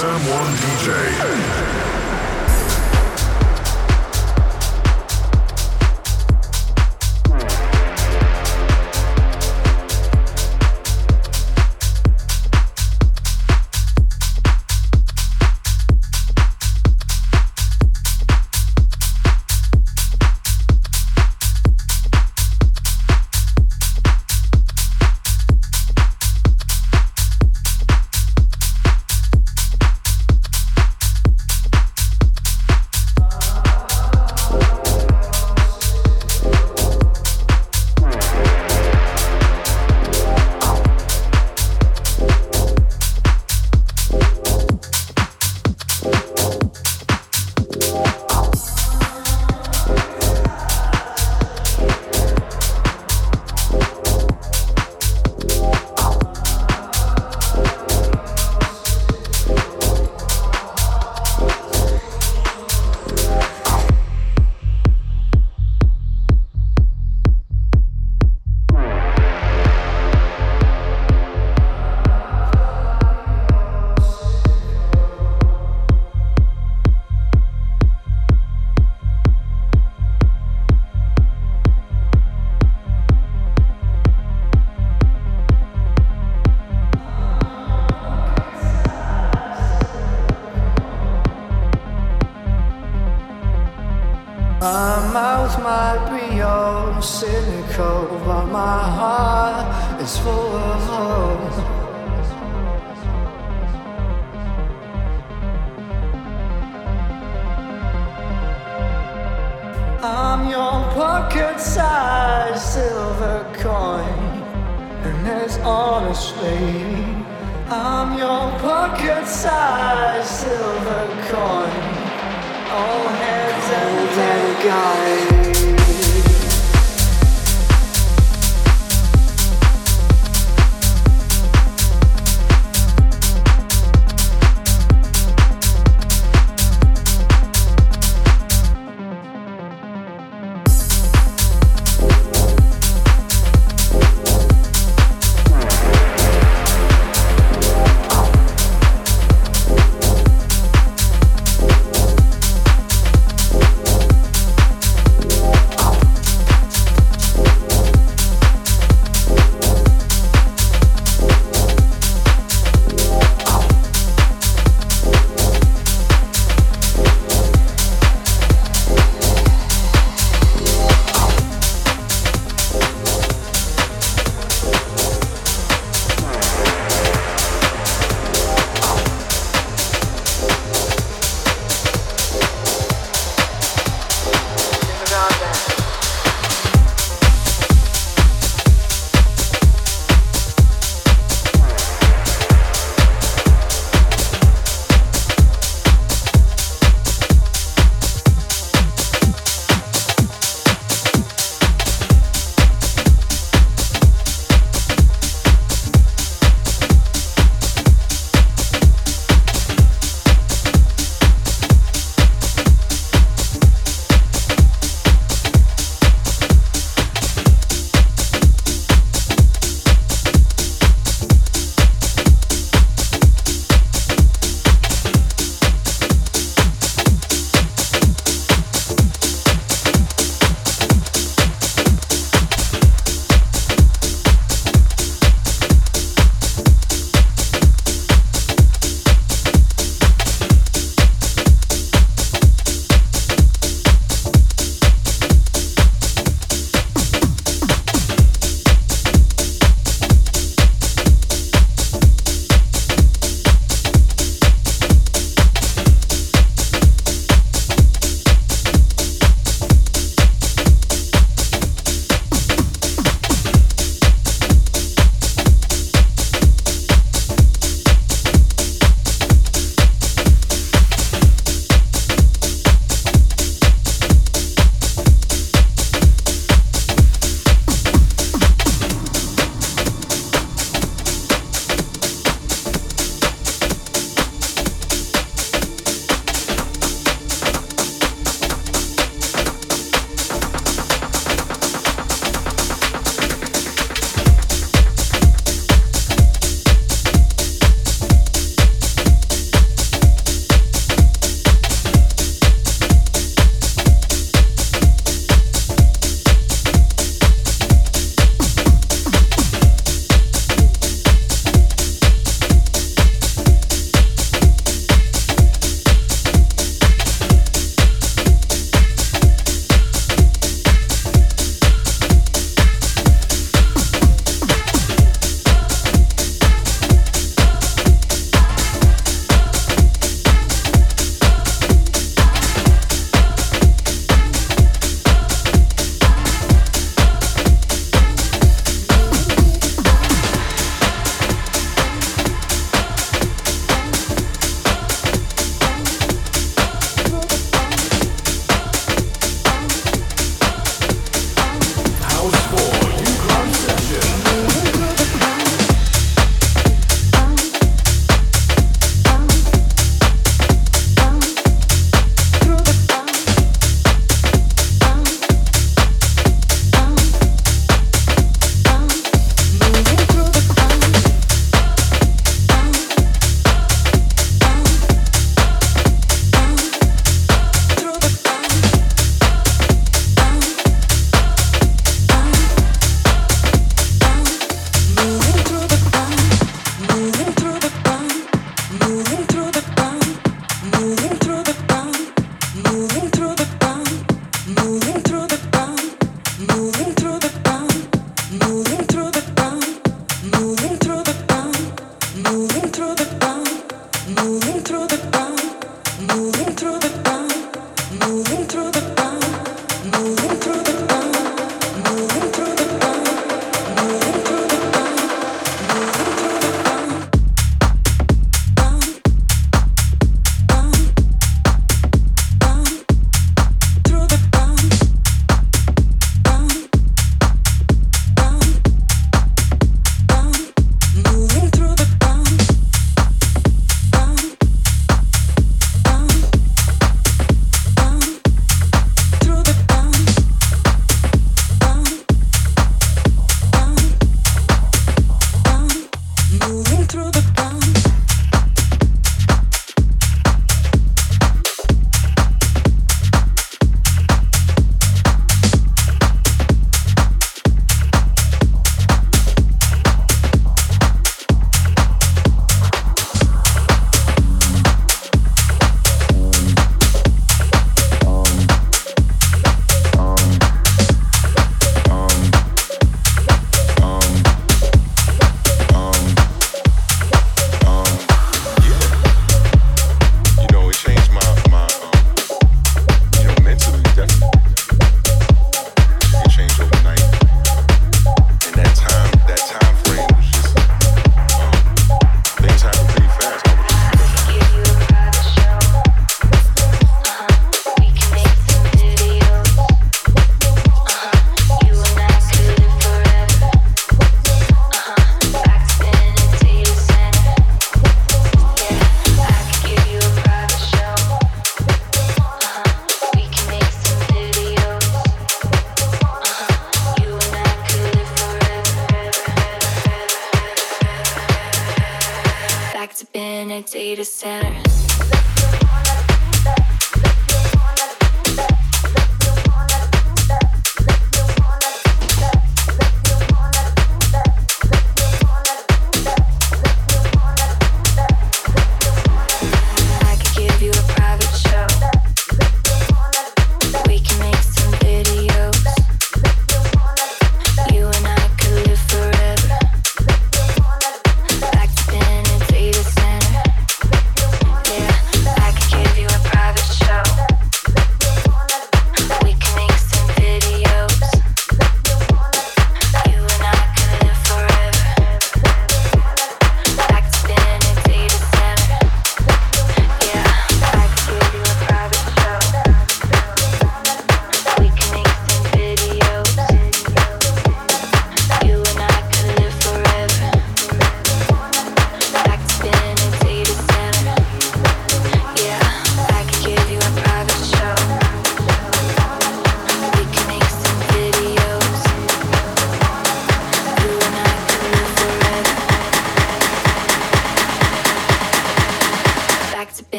Sam One DJ.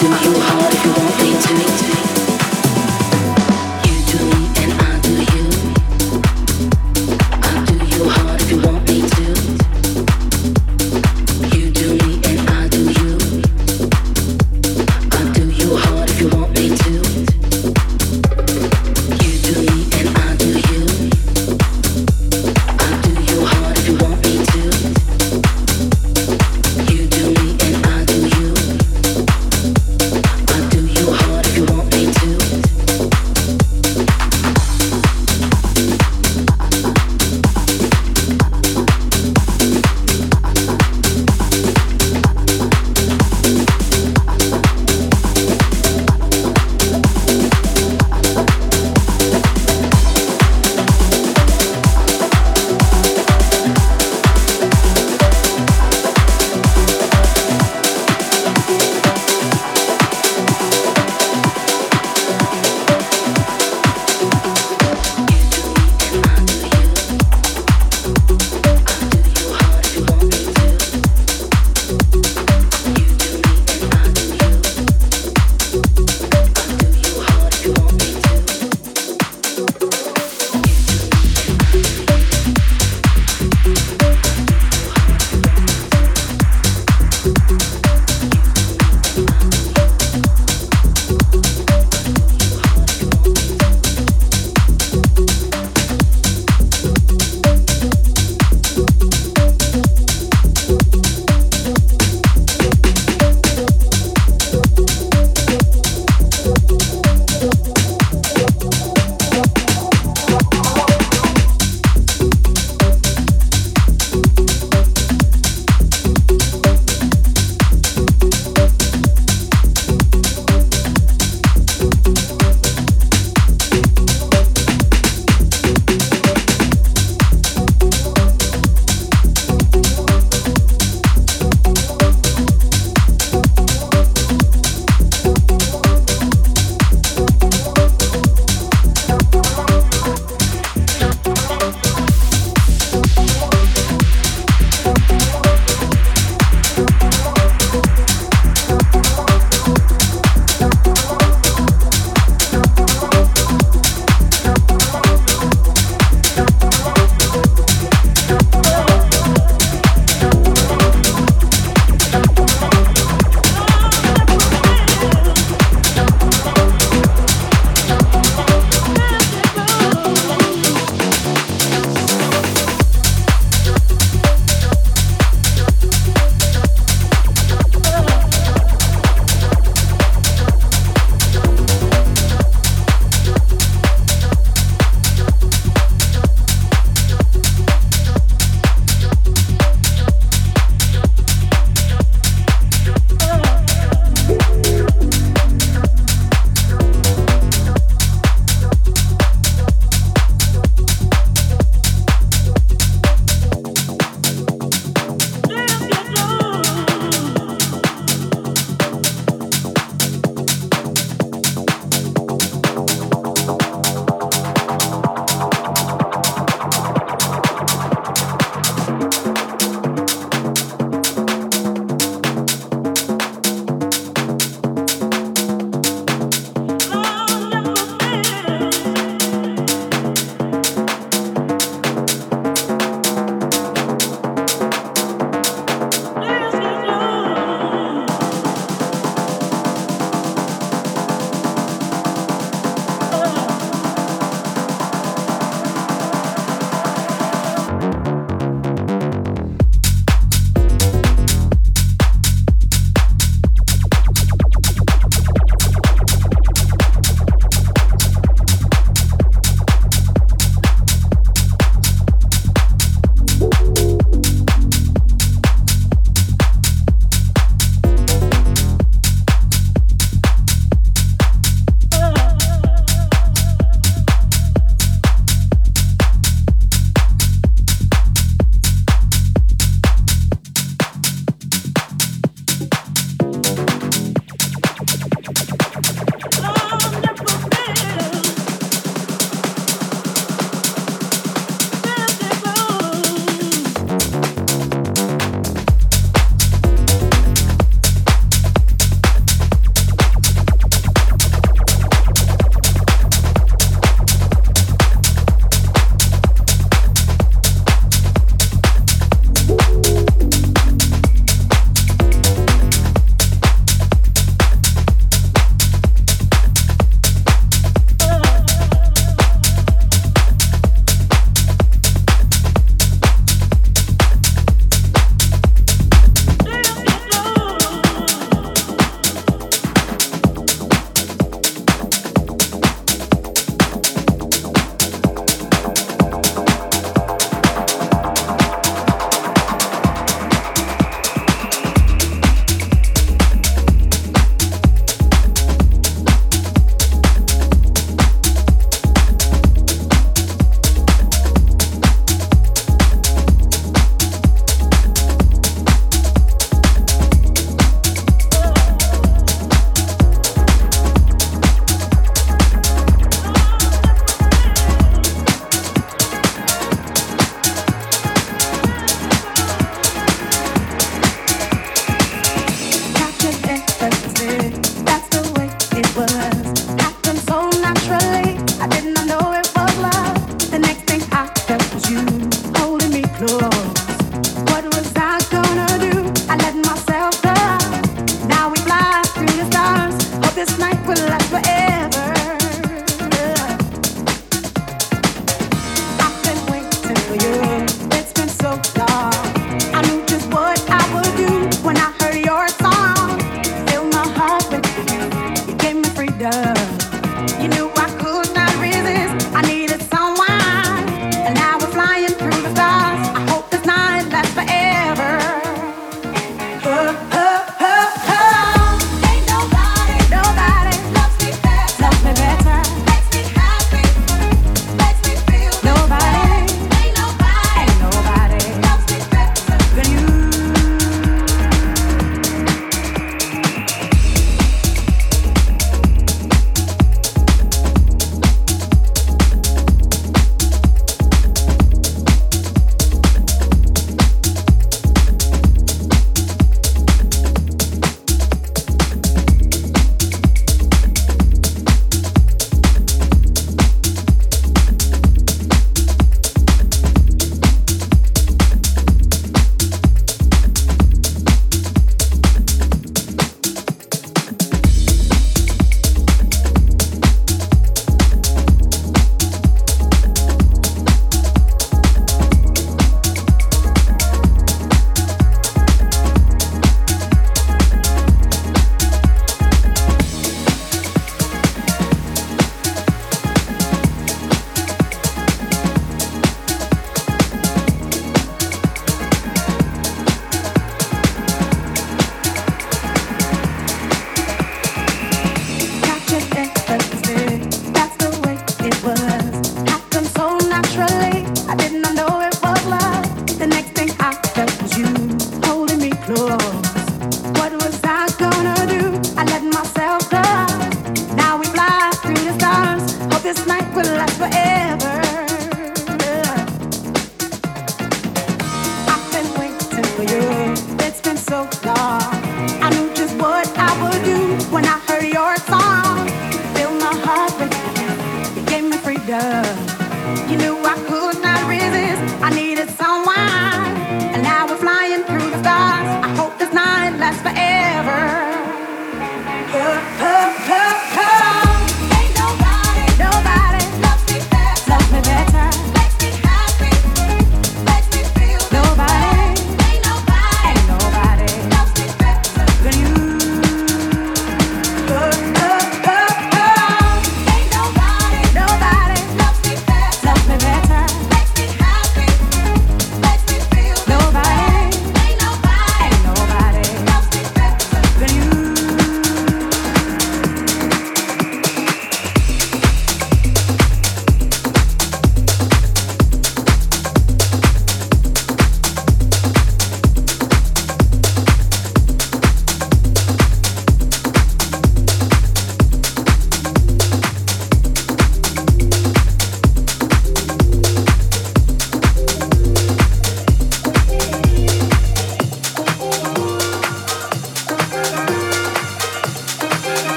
Do what you heart if you want me be to me.